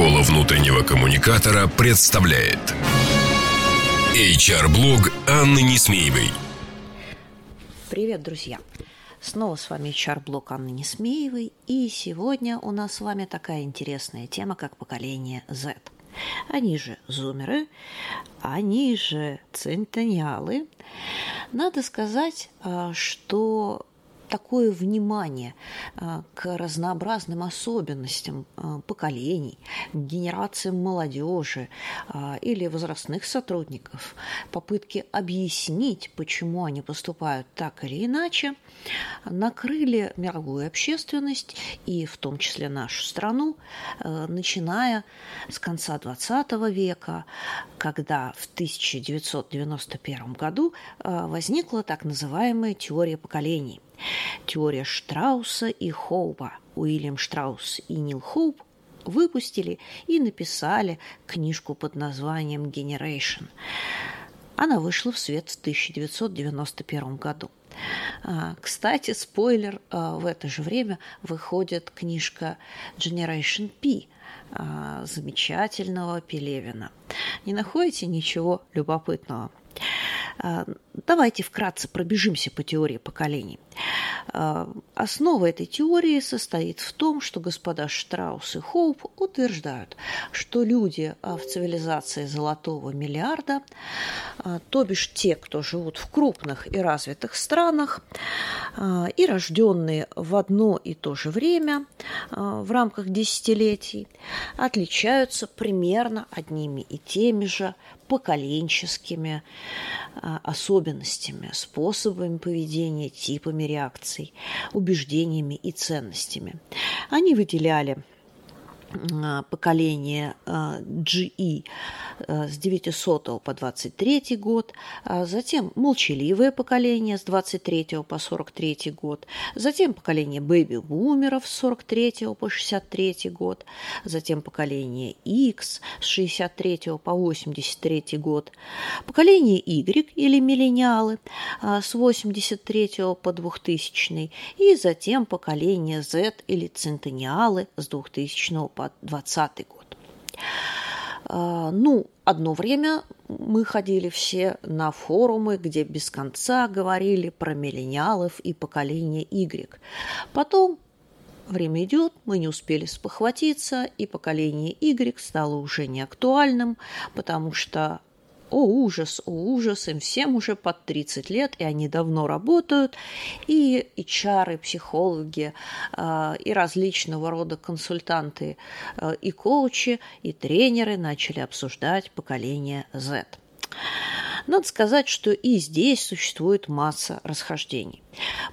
Школа внутреннего коммуникатора представляет HR-блог Анны Несмеевой. Привет, друзья! Снова с вами HR-блог Анны Несмеевой, и сегодня у нас с вами такая интересная тема, как поколение Z. Они же зумеры, они же центениалы. Надо сказать, а, что такое внимание а, к разнообразным особенностям а, поколений, генерациям молодежи а, или возрастных сотрудников, попытки объяснить, почему они поступают так или иначе, накрыли мировую общественность и в том числе нашу страну, начиная с конца XX века, когда в 1991 году возникла так называемая теория поколений – Теория Штрауса и Хоупа. Уильям Штраус и Нил Хоуп выпустили и написали книжку под названием «Generation». Она вышла в свет в 1991 году. А, кстати, спойлер, а, в это же время выходит книжка Generation P а, замечательного Пелевина. Не находите ничего любопытного? Давайте вкратце пробежимся по теории поколений. А, основа этой теории состоит в том, что господа Штраус и Хоуп утверждают, что люди а, в цивилизации золотого миллиарда, а, то бишь те, кто живут в крупных и развитых странах, и рожденные в одно и то же время в рамках десятилетий, отличаются примерно одними и теми же поколенческими особенностями, способами поведения, типами реакций убеждениями и ценностями. Они выделяли поколение а, GE а, с 900 по 23 год, затем молчаливое поколение с 23 по 43 год, затем поколение бэби-бумеров с 43 по 63 год, затем поколение X с 63 по 83 год, поколение Y или миллениалы с 83 по 2000 и затем поколение Z или центениалы с 2000 по по 2020 год. А, ну, одно время мы ходили все на форумы, где без конца говорили про миллениалов и поколение Y. Потом время идет, мы не успели спохватиться, и поколение Y стало уже не актуальным, потому что о ужас, о ужас, им всем уже под 30 лет, и они давно работают, и и психологи, а, и различного рода консультанты, а, и коучи, и тренеры начали обсуждать поколение Z. Надо сказать, что и здесь существует масса расхождений.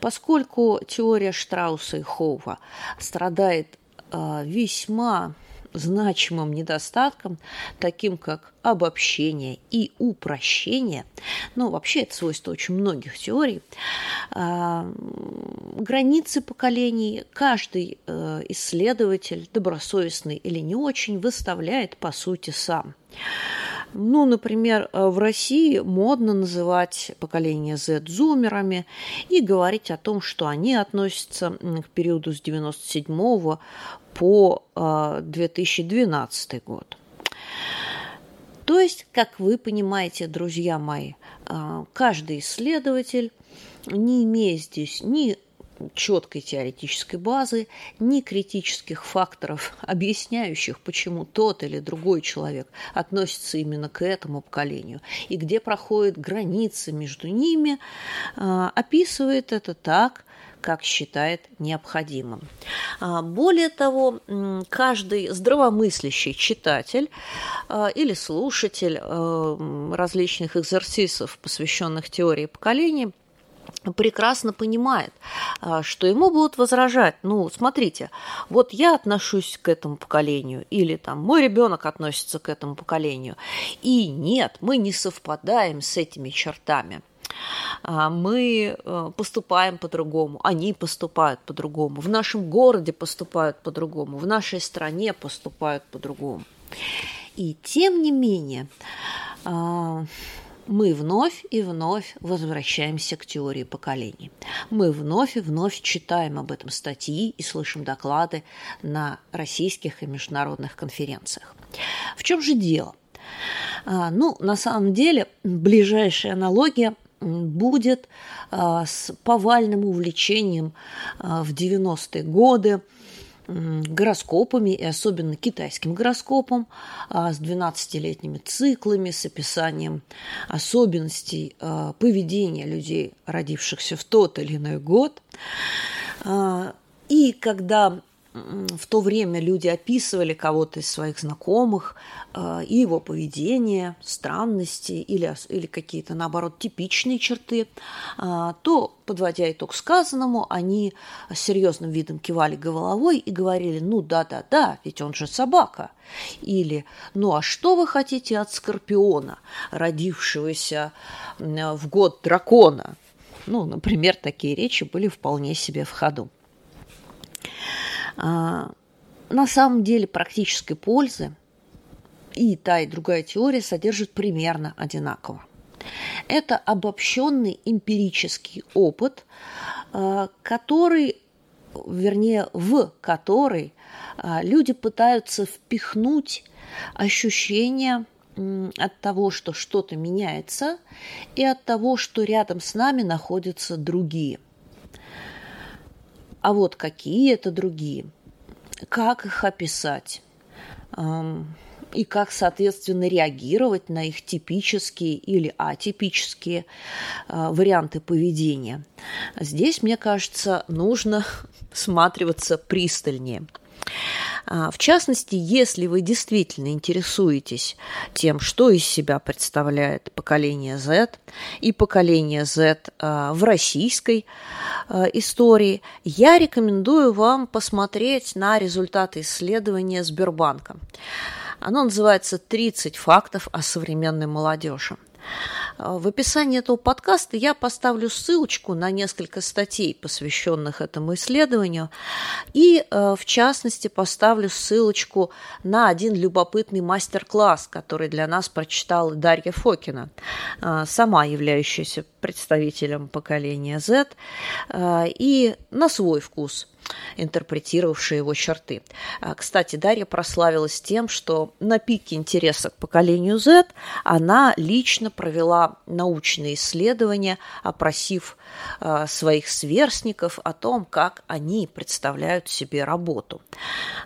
Поскольку теория Штрауса и Хоува страдает а, весьма значимым недостатком, таким как обобщение и упрощение, ну, вообще это свойство очень многих теорий, а, границы поколений. Каждый э, исследователь, добросовестный или не очень, выставляет по сути сам. Ну, например, э, в России модно называть поколение Z зумерами и говорить о том, что они относятся к периоду с 97 по 2012 э, год. То есть, как вы понимаете, друзья мои, э, каждый исследователь, не имея здесь ни четкой теоретической базы, ни критических факторов, объясняющих, почему тот или другой человек относится именно к этому поколению, и где проходят границы между ними, а, описывает это так, как считает необходимым. А, более того, каждый здравомыслящий читатель а, или слушатель различных экзерсисов, посвященных теории поколений, прекрасно понимает, а, что ему будут возражать. Ну, смотрите, вот я отношусь к этому поколению, или там мой ребенок относится к этому поколению. И нет, мы не совпадаем с этими чертами. А, мы э, поступаем по-другому, они поступают по-другому, в нашем городе поступают по-другому, в нашей стране поступают по-другому. И тем не менее, а, мы вновь и вновь возвращаемся к теории поколений. Мы вновь и вновь читаем об этом статьи и слышим доклады на российских и международных конференциях. В чем же дело? А, ну, на самом деле, ближайшая аналогия будет а, с повальным увлечением а, в 90-е годы гороскопами, и особенно китайским гороскопом, а, с 12-летними циклами, с описанием особенностей а, поведения людей, родившихся в тот или иной год. А, и когда в то время люди описывали кого-то из своих знакомых э, и его поведение, странности или, или какие-то, наоборот, типичные черты, э, то, подводя итог сказанному, они с серьезным видом кивали головой и говорили, ну да-да-да, ведь он же собака. Или, ну а что вы хотите от скорпиона, родившегося в год дракона? Ну, например, такие речи были вполне себе в ходу. А, на самом деле практической пользы и та, и другая теория содержат примерно одинаково. Это обобщенный эмпирический опыт, а, который, вернее, в который а, люди пытаются впихнуть ощущение от того, что что-то меняется, и от того, что рядом с нами находятся другие – а вот какие это другие? Как их описать? И как, соответственно, реагировать на их типические или атипические а, варианты поведения. Здесь, мне кажется, нужно всматриваться пристальнее. А, в частности, если вы действительно интересуетесь тем, что из себя представляет поколение Z и поколение Z а, в российской а, истории, я рекомендую вам посмотреть на результаты исследования Сбербанка. Оно называется «30 фактов о современной молодежи». А, в описании этого подкаста я поставлю ссылочку на несколько статей, посвященных этому исследованию, и, э, в частности, поставлю ссылочку на один любопытный мастер-класс, который для нас прочитала Дарья Фокина, э, сама являющаяся представителем поколения Z, э, и на свой вкус – интерпретировавшие его черты. А, кстати, Дарья прославилась тем, что на пике интереса к поколению Z она лично провела научные исследования, опросив а, своих сверстников о том, как они представляют себе работу.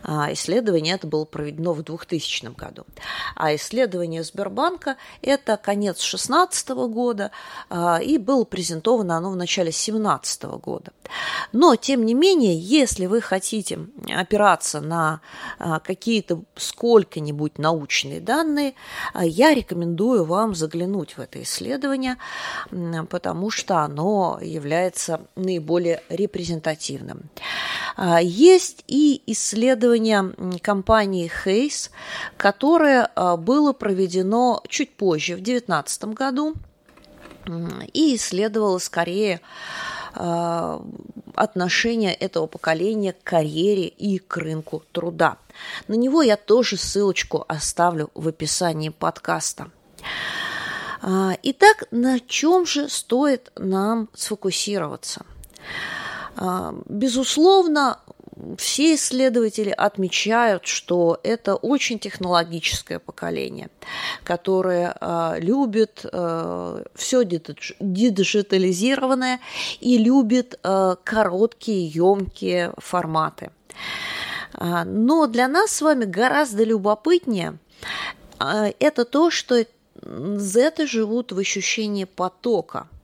А, исследование это было проведено в 2000 году. А исследование Сбербанка – это конец 2016 года, и было презентовано оно в начале 2017 года. Но, тем не менее, если вы хотите опираться на а, какие-то сколько-нибудь научные данные, а, я рекомендую вам заглянуть в это исследование, потому что оно является наиболее репрезентативным. А, есть и исследование компании Hayes, которое было проведено чуть позже, в 2019 году, и исследовало скорее отношение этого поколения к карьере и к рынку труда. На него я тоже ссылочку оставлю в описании подкаста. Э, итак, на чем же стоит нам сфокусироваться? Э, безусловно, все исследователи отмечают, что это очень технологическое поколение, которое э, любит э, все диджитализированное и любит э, короткие, емкие форматы. Но для нас с вами гораздо любопытнее это то, что Z живут в ощущении потока –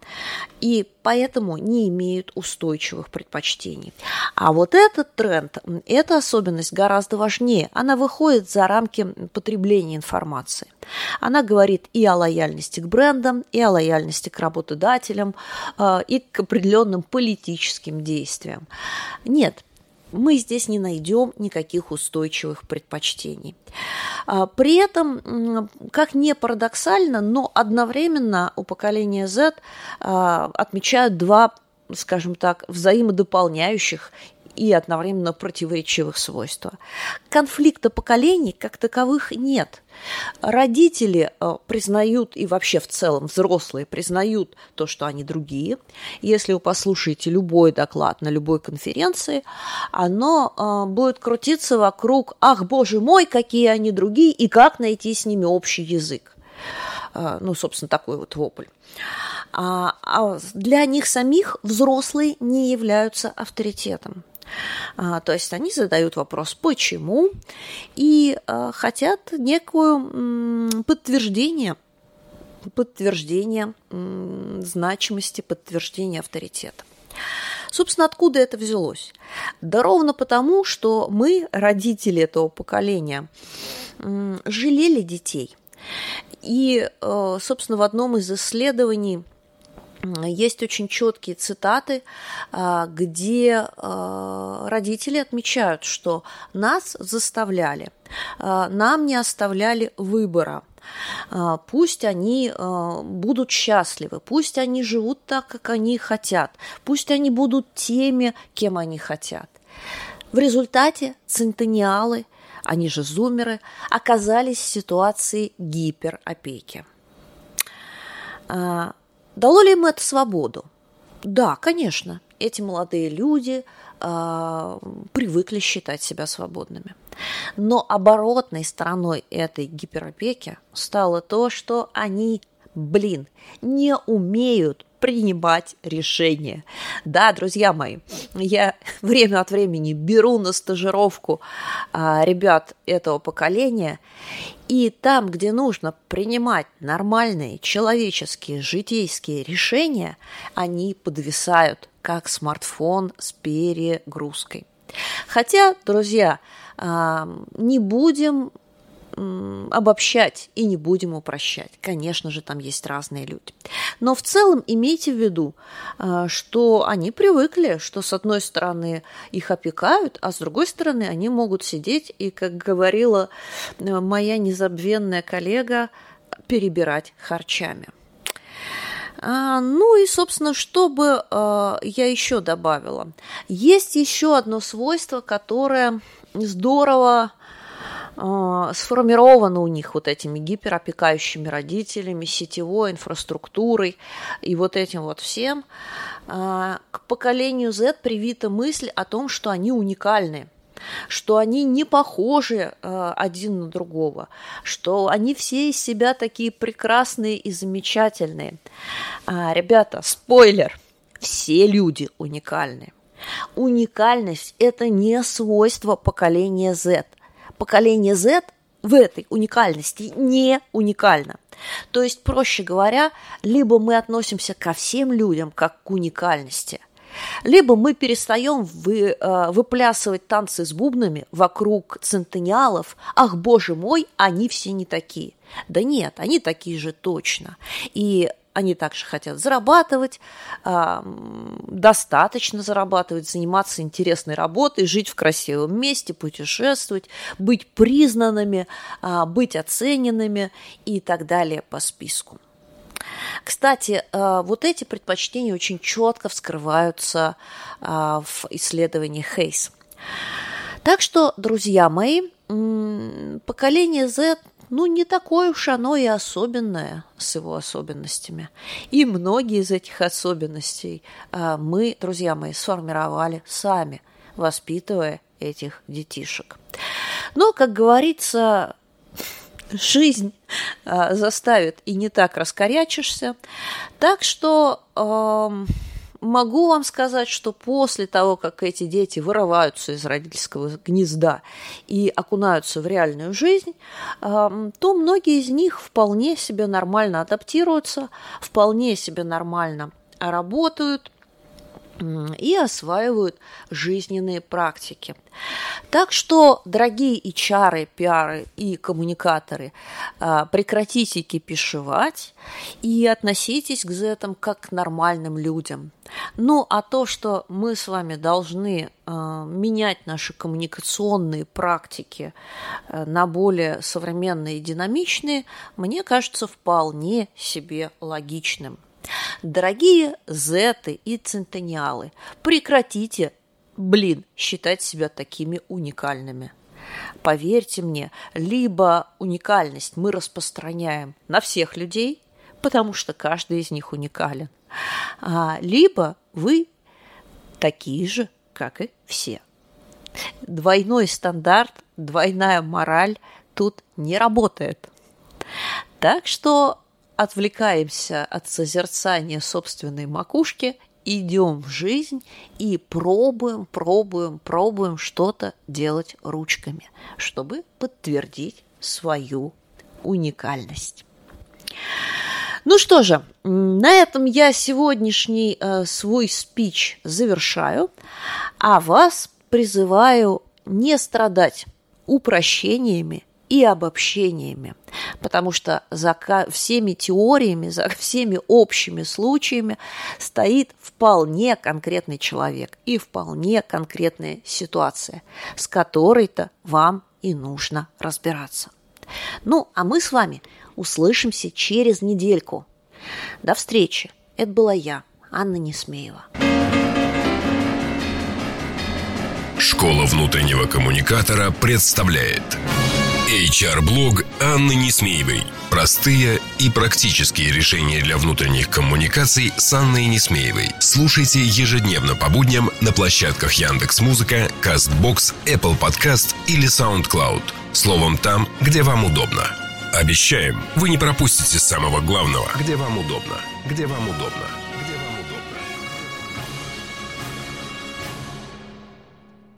и поэтому не имеют устойчивых предпочтений. А вот этот тренд, эта особенность гораздо важнее. Она выходит за рамки потребления информации. Она говорит и о лояльности к брендам, и о лояльности к работодателям, э, и к определенным политическим действиям. Нет, мы здесь не найдем никаких устойчивых предпочтений. А, при этом, как не парадоксально, но одновременно у поколения Z а, отмечают два скажем так, взаимодополняющих и одновременно противоречивых свойства. Конфликта поколений как таковых нет. Родители э, признают и вообще в целом взрослые признают то, что они другие. Если вы послушаете любой доклад на любой конференции, оно э, будет крутиться вокруг «Ах, боже мой, какие они другие!» и как найти с ними общий язык. Э, ну, собственно, такой вот вопль. А, а для них самих взрослые не являются авторитетом. А, то есть они задают вопрос «почему?» и а, хотят некую м, подтверждение подтверждение значимости, подтверждение авторитета. Собственно, откуда это взялось? Да ровно потому, что мы, родители этого поколения, жалели детей. И, э, собственно, в одном из исследований есть очень четкие цитаты, а, где а, родители отмечают, что нас заставляли, а, нам не оставляли выбора. Пусть они будут счастливы, пусть они живут так, как они хотят, пусть они будут теми, кем они хотят. В результате центениалы, они же зумеры, оказались в ситуации гиперопеки. Дало ли им это свободу? Да, конечно. Эти молодые люди э, привыкли считать себя свободными. Но оборотной стороной этой гиперопеки стало то, что они, блин, не умеют принимать решения. Да, друзья мои, я время от времени беру на стажировку а, ребят этого поколения, и там, где нужно принимать нормальные человеческие житейские решения, они подвисают, как смартфон с перегрузкой. Хотя, друзья, а, не будем обобщать и не будем упрощать. Конечно же, там есть разные люди. Но в целом имейте в виду, а, что они привыкли, что с одной стороны их опекают, а с другой стороны они могут сидеть и, как говорила э, моя незабвенная коллега, перебирать харчами. А, ну и, собственно, что бы а, я еще добавила? Есть еще одно свойство, которое здорово сформировано у них вот этими гиперопекающими родителями, сетевой инфраструктурой и вот этим вот всем, а, к поколению Z привита мысль о том, что они уникальны, что они не похожи а, один на другого, что они все из себя такие прекрасные и замечательные. Ребята, спойлер, все люди уникальны. Уникальность – это не свойство поколения Z – поколение Z в этой уникальности не уникально. То есть, проще говоря, либо мы относимся ко всем людям как к уникальности, либо мы перестаем вы, э, выплясывать танцы с бубнами вокруг центениалов. Ах, боже мой, они все не такие. Да нет, они такие же точно. И они также хотят зарабатывать, достаточно зарабатывать, заниматься интересной работой, жить в красивом месте, путешествовать, быть признанными, а, быть оцененными и так далее по списку. Кстати, а, вот эти предпочтения очень четко вскрываются а, в исследовании Хейс. Так что, друзья мои, поколение Z ну, не такое уж оно и особенное с его особенностями. И многие из этих особенностей а, мы, друзья мои, сформировали сами, воспитывая этих детишек. Но, как говорится, жизнь а, заставит и не так раскорячишься. Так что могу вам сказать, что после того, как эти дети вырываются из родительского гнезда и окунаются в реальную жизнь, то многие из них вполне себе нормально адаптируются, вполне себе нормально работают, и осваивают жизненные практики. Так что, дорогие и чары, пиары и коммуникаторы, а, прекратите кипишевать и относитесь к зетам как к нормальным людям. Ну, а то, что мы с вами должны а, менять наши коммуникационные практики а, на более современные и динамичные, мне кажется вполне себе логичным. Дорогие зеты и центениалы, прекратите блин, считать себя такими уникальными. Поверьте мне, либо уникальность мы распространяем на всех людей, потому что каждый из них уникален, а, либо вы такие же, как и все. Двойной стандарт, двойная мораль тут не работает. Так что отвлекаемся от созерцания собственной макушки, идем в жизнь и пробуем, пробуем, пробуем что-то делать ручками, чтобы подтвердить свою уникальность. Ну что же, на этом я сегодняшний э, свой спич завершаю, а вас призываю не страдать упрощениями и обобщениями, потому что за всеми теориями, за всеми общими случаями стоит вполне конкретный человек и вполне конкретная ситуация, с которой-то вам и нужно разбираться. Ну, а мы с вами услышимся через недельку. До встречи. Это была я, Анна Несмеева. Школа внутреннего коммуникатора представляет HR-блог Анны Несмеевой. Простые и практические решения для внутренних коммуникаций с Анной Несмеевой. Слушайте ежедневно по будням на площадках Яндекс Музыка, Castbox, Apple Podcast или SoundCloud. Словом, там, где вам удобно. Обещаем, вы не пропустите самого главного, где вам удобно. Где вам удобно.